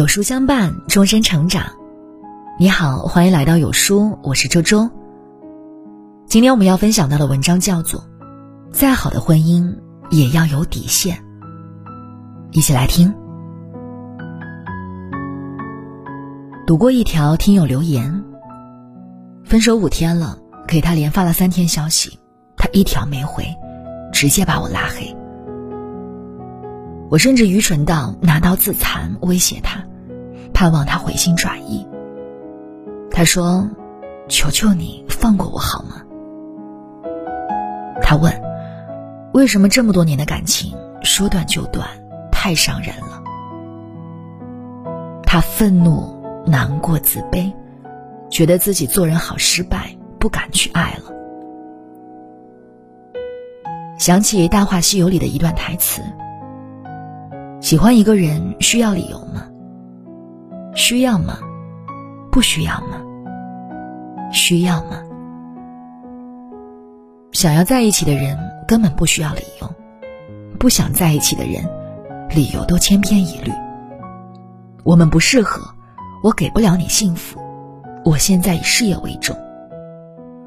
有书相伴，终身成长。你好，欢迎来到有书，我是周周。今天我们要分享到的文章叫做《再好的婚姻也要有底线》，一起来听。读过一条听友留言：分手五天了，给他连发了三天消息，他一条没回，直接把我拉黑。我甚至愚蠢到拿刀自残，威胁他，盼望他回心转意。他说：“求求你放过我好吗？”他问：“为什么这么多年的感情说断就断，太伤人了？”他愤怒、难过、自卑，觉得自己做人好失败，不敢去爱了。想起《大话西游》里的一段台词。喜欢一个人需要理由吗？需要吗？不需要吗？需要吗？想要在一起的人根本不需要理由，不想在一起的人，理由都千篇一律。我们不适合，我给不了你幸福，我现在以事业为重。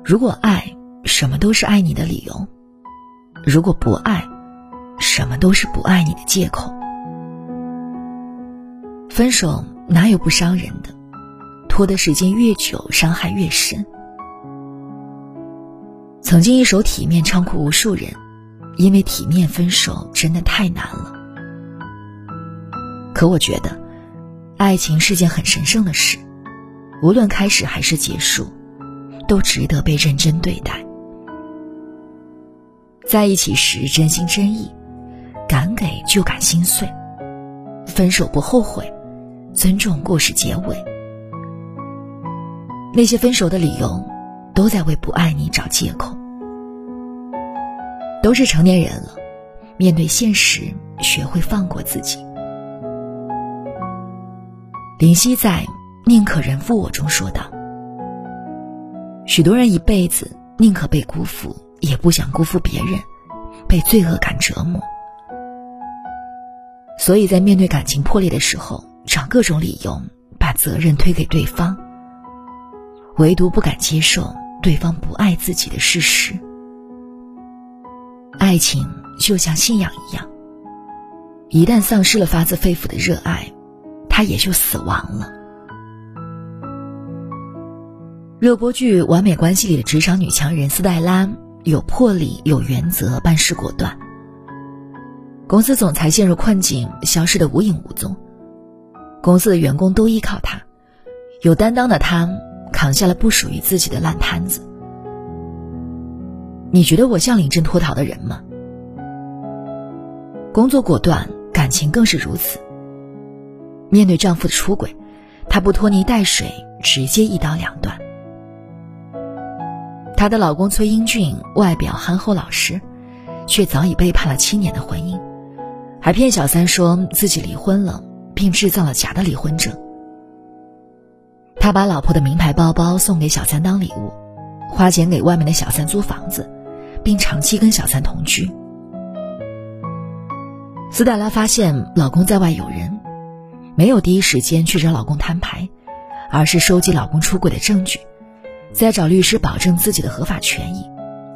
如果爱，什么都是爱你的理由；如果不爱，什么都是不爱你的借口。分手哪有不伤人的？拖的时间越久，伤害越深。曾经一首《体面》唱哭无数人，因为体面分手真的太难了。可我觉得，爱情是件很神圣的事，无论开始还是结束，都值得被认真对待。在一起时真心真意，敢给就敢心碎，分手不后悔。尊重故事结尾。那些分手的理由，都在为不爱你找借口。都是成年人了，面对现实，学会放过自己。林夕在《宁可人负我》中说道：“许多人一辈子宁可被辜负，也不想辜负别人，被罪恶感折磨。所以在面对感情破裂的时候。”找各种理由把责任推给对方，唯独不敢接受对方不爱自己的事实。爱情就像信仰一样，一旦丧失了发自肺腑的热爱，它也就死亡了。热播剧《完美关系》里的职场女强人斯黛拉有魄力、有原则、办事果断。公司总裁陷入困境，消失的无影无踪。公司的员工都依靠他，有担当的他扛下了不属于自己的烂摊子。你觉得我像临阵脱逃的人吗？工作果断，感情更是如此。面对丈夫的出轨，她不拖泥带水，直接一刀两断。她的老公崔英俊外表憨厚老实，却早已背叛了七年的婚姻，还骗小三说自己离婚了。并制造了假的离婚证。他把老婆的名牌包包送给小三当礼物，花钱给外面的小三租房子，并长期跟小三同居。斯黛拉发现老公在外有人，没有第一时间去找老公摊牌，而是收集老公出轨的证据，再找律师保证自己的合法权益，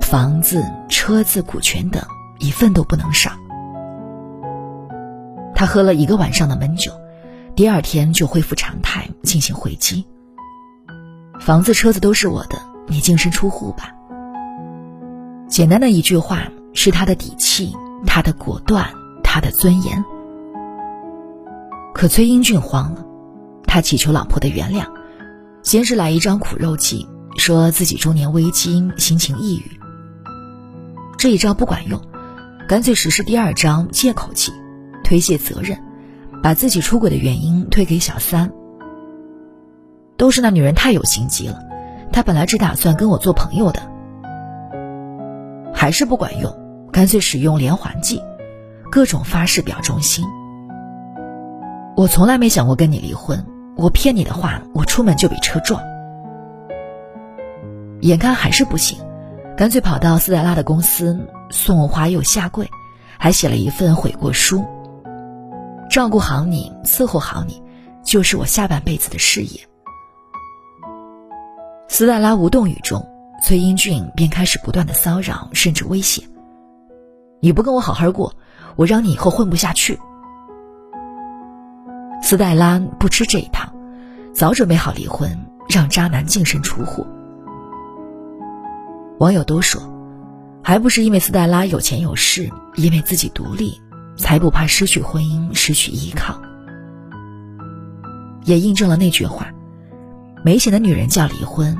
房子、车子、股权等一份都不能少。他喝了一个晚上的闷酒，第二天就恢复常态进行回击。房子、车子都是我的，你净身出户吧。简单的一句话，是他的底气，他的果断，他的尊严。可崔英俊慌了，他祈求老婆的原谅，先是来一张苦肉计，说自己中年危机，心情抑郁。这一招不管用，干脆实施第二招借口计。推卸责任，把自己出轨的原因推给小三。都是那女人太有心机了，她本来只打算跟我做朋友的，还是不管用，干脆使用连环计，各种发誓表忠心。我从来没想过跟你离婚，我骗你的话，我出门就被车撞。眼看还是不行，干脆跑到斯黛拉的公司送花又下跪，还写了一份悔过书。照顾好你，伺候好你，就是我下半辈子的事业。斯黛拉无动于衷，崔英俊便开始不断的骚扰，甚至威胁：“你不跟我好好过，我让你以后混不下去。”斯黛拉不吃这一套，早准备好离婚，让渣男净身出户。网友都说，还不是因为斯黛拉有钱有势，因为自己独立，才不怕失去婚姻，失去依靠。也印证了那句话：没钱的女人叫离婚，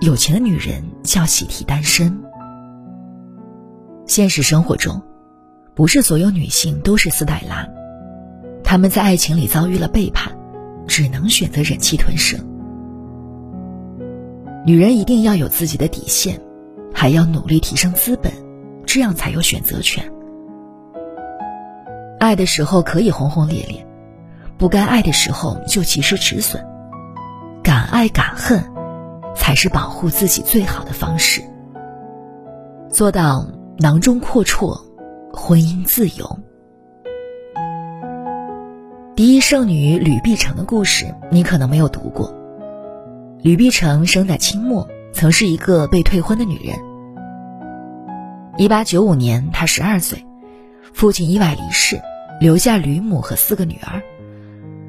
有钱的女人叫喜提单身。现实生活中，不是所有女性都是斯黛拉，她们在爱情里遭遇了背叛，只能选择忍气吞声。女人一定要有自己的底线，还要努力提升资本，这样才有选择权。爱的时候可以轰轰烈烈。不该爱的时候就及时止损，敢爱敢恨，才是保护自己最好的方式。做到囊中阔绰，婚姻自由。第一圣女吕碧城的故事，你可能没有读过。吕碧城生在清末，曾是一个被退婚的女人。一八九五年，她十二岁，父亲意外离世，留下吕母和四个女儿。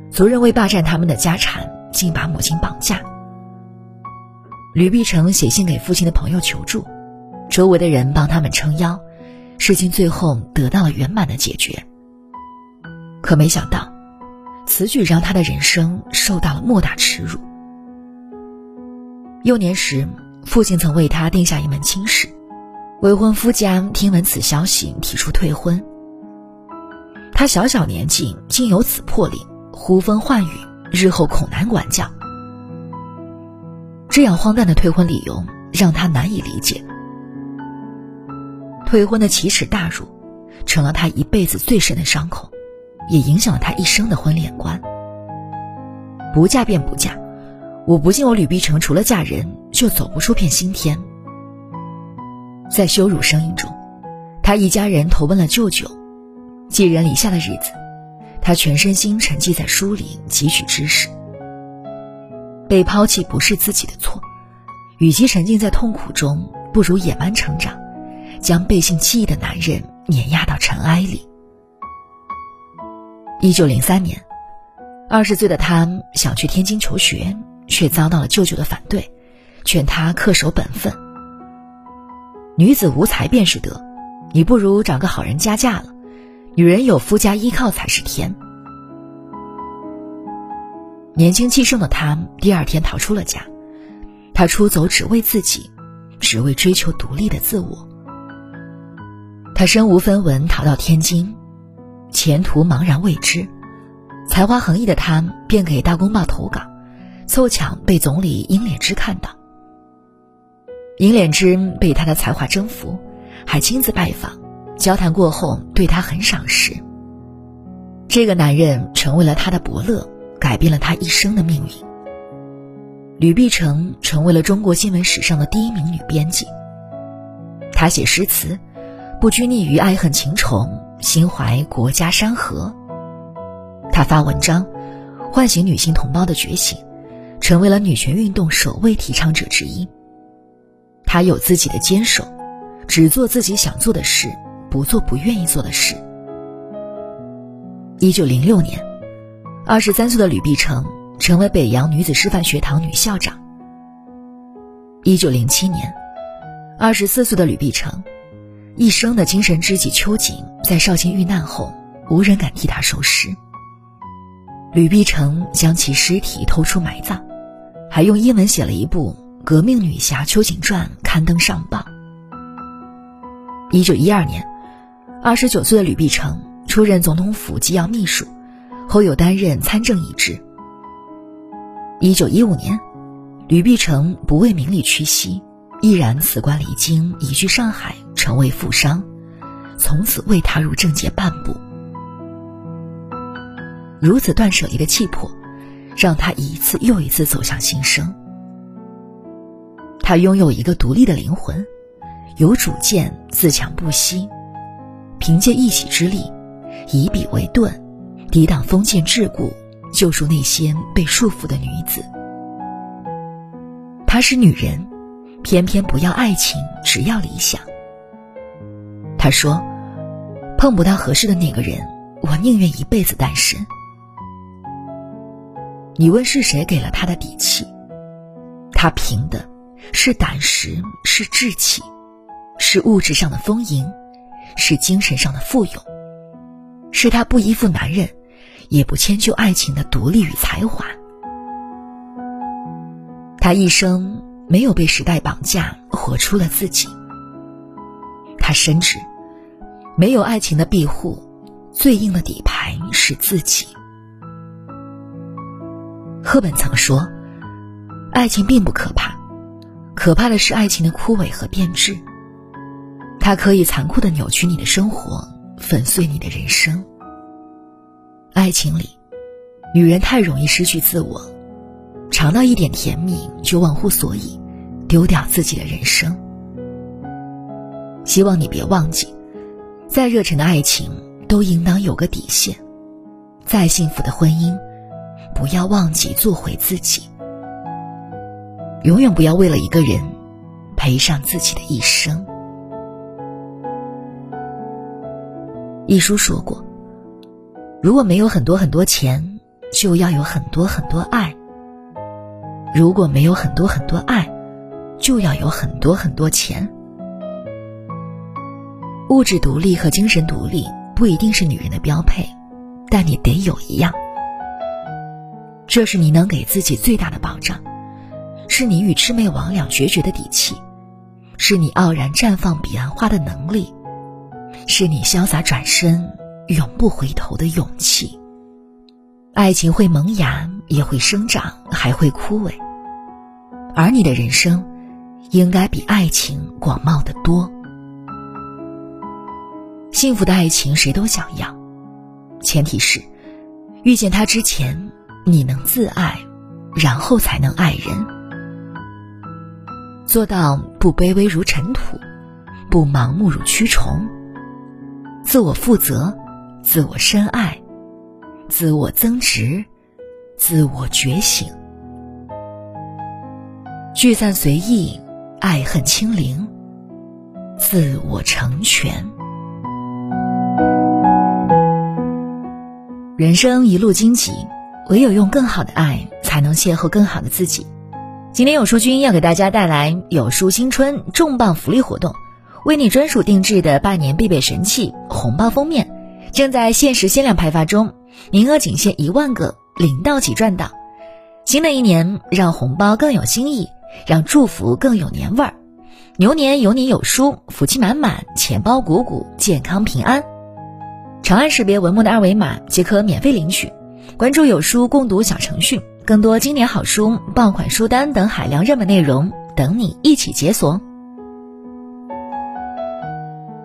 族人为霸占他们的家产，竟把母亲绑架。吕碧城写信给父亲的朋友求助，周围的人帮他们撑腰，事情最后得到了圆满的解决。可没想到，此举让他的人生受到了莫大耻辱。幼年时，父亲曾为他定下一门亲事，未婚夫家听闻此消息，提出退婚。他小小年纪竟有此魄力。呼风唤雨，日后恐难管教。这样荒诞的退婚理由让他难以理解。退婚的奇耻大辱，成了他一辈子最深的伤口，也影响了他一生的婚恋观。不嫁便不嫁，我不信我吕碧城除了嫁人就走不出片新天。在羞辱声音中，他一家人投奔了舅舅，寄人篱下的日子。他全身心沉寂在书里汲取知识。被抛弃不是自己的错，与其沉浸在痛苦中，不如野蛮成长，将背信弃义的男人碾压到尘埃里。一九零三年，二十岁的他想去天津求学，却遭到了舅舅的反对，劝他恪守本分。女子无才便是德，你不如找个好人家嫁了。女人有夫家依靠才是天。年轻气盛的他，第二天逃出了家。他出走只为自己，只为追求独立的自我。他身无分文逃到天津，前途茫然未知。才华横溢的他便给《大公报》投稿，凑巧被总理英敛之看到。英敛之被他的才华征服，还亲自拜访。交谈过后，对他很赏识。这个男人成为了他的伯乐，改变了他一生的命运。吕碧城成为了中国新闻史上的第一名女编辑。她写诗词，不拘泥于爱恨情仇，心怀国家山河。她发文章，唤醒女性同胞的觉醒，成为了女权运动首位提倡者之一。她有自己的坚守，只做自己想做的事。不做不愿意做的事。一九零六年，二十三岁的吕碧城成为北洋女子师范学堂女校长。一九零七年，二十四岁的吕碧城，一生的精神知己秋瑾在绍兴遇难后，无人敢替他收尸。吕碧城将其尸体偷出埋葬，还用英文写了一部《革命女侠秋瑾传》刊登上报。一九一二年。二十九岁的吕碧城出任总统府机要秘书，后又担任参政一职。一九一五年，吕碧城不为名利屈膝，毅然辞官离京，移居上海，成为富商，从此未踏入政界半步。如此断舍离的气魄，让他一次又一次走向新生。他拥有一个独立的灵魂，有主见，自强不息。凭借一己之力，以笔为盾，抵挡封建桎梏，救赎那些被束缚的女子。她是女人，偏偏不要爱情，只要理想。她说：“碰不到合适的那个人，我宁愿一辈子单身。”你问是谁给了她的底气？她凭的是胆识，是志气，是物质上的丰盈，是精神上的富有，是她不依附男人，也不迁就爱情的独立与才华。她一生没有被时代绑架，活出了自己。她深知。没有爱情的庇护，最硬的底牌是自己。赫本曾说：“爱情并不可怕，可怕的是爱情的枯萎和变质。它可以残酷的扭曲你的生活，粉碎你的人生。爱情里，女人太容易失去自我，尝到一点甜蜜就忘乎所以，丢掉自己的人生。希望你别忘记。”再热忱的爱情，都应当有个底线；再幸福的婚姻，不要忘记做回自己。永远不要为了一个人，赔上自己的一生。一书说过：“如果没有很多很多钱，就要有很多很多爱；如果没有很多很多爱，就要有很多很多钱。”物质独立和精神独立不一定是女人的标配，但你得有一样。这是你能给自己最大的保障，是你与魑魅魍魉决绝的底气，是你傲然绽放彼岸花的能力，是你潇洒转身永不回头的勇气。爱情会萌芽，也会生长，还会枯萎，而你的人生，应该比爱情广袤得多。幸福的爱情谁都想要，前提是遇见他之前你能自爱，然后才能爱人。做到不卑微如尘土，不盲目如蛆虫。自我负责，自我深爱，自我增值，自我觉醒。聚散随意，爱恨清零，自我成全。人生一路荆棘，唯有用更好的爱，才能邂逅更好的自己。今天有书君要给大家带来有书新春重磅福利活动，为你专属定制的拜年必备神器红包封面，正在限时限量派发中，名额仅限一万个，领到即赚到。新的一年，让红包更有新意，让祝福更有年味儿。牛年有你有书，福气满满，钱包鼓鼓，健康平安。长按识别文末的二维码即可免费领取，关注有书共读小程序，更多经典好书、爆款书单等海量热门内容等你一起解锁。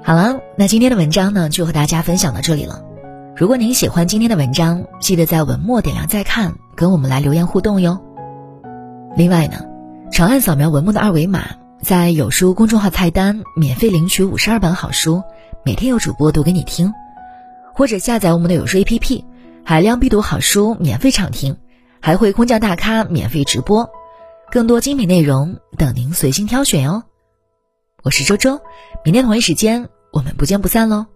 好了，那今天的文章呢就和大家分享到这里了。如果您喜欢今天的文章，记得在文末点亮再看，跟我们来留言互动哟。另外呢，长按扫描文末的二维码，在有书公众号菜单免费领取五十二本好书，每天有主播读给你听。或者下载我们的有书 APP，海量必读好书免费畅听，还会空降大咖免费直播，更多精品内容等您随心挑选哟。我是周周，明天同一时间我们不见不散喽。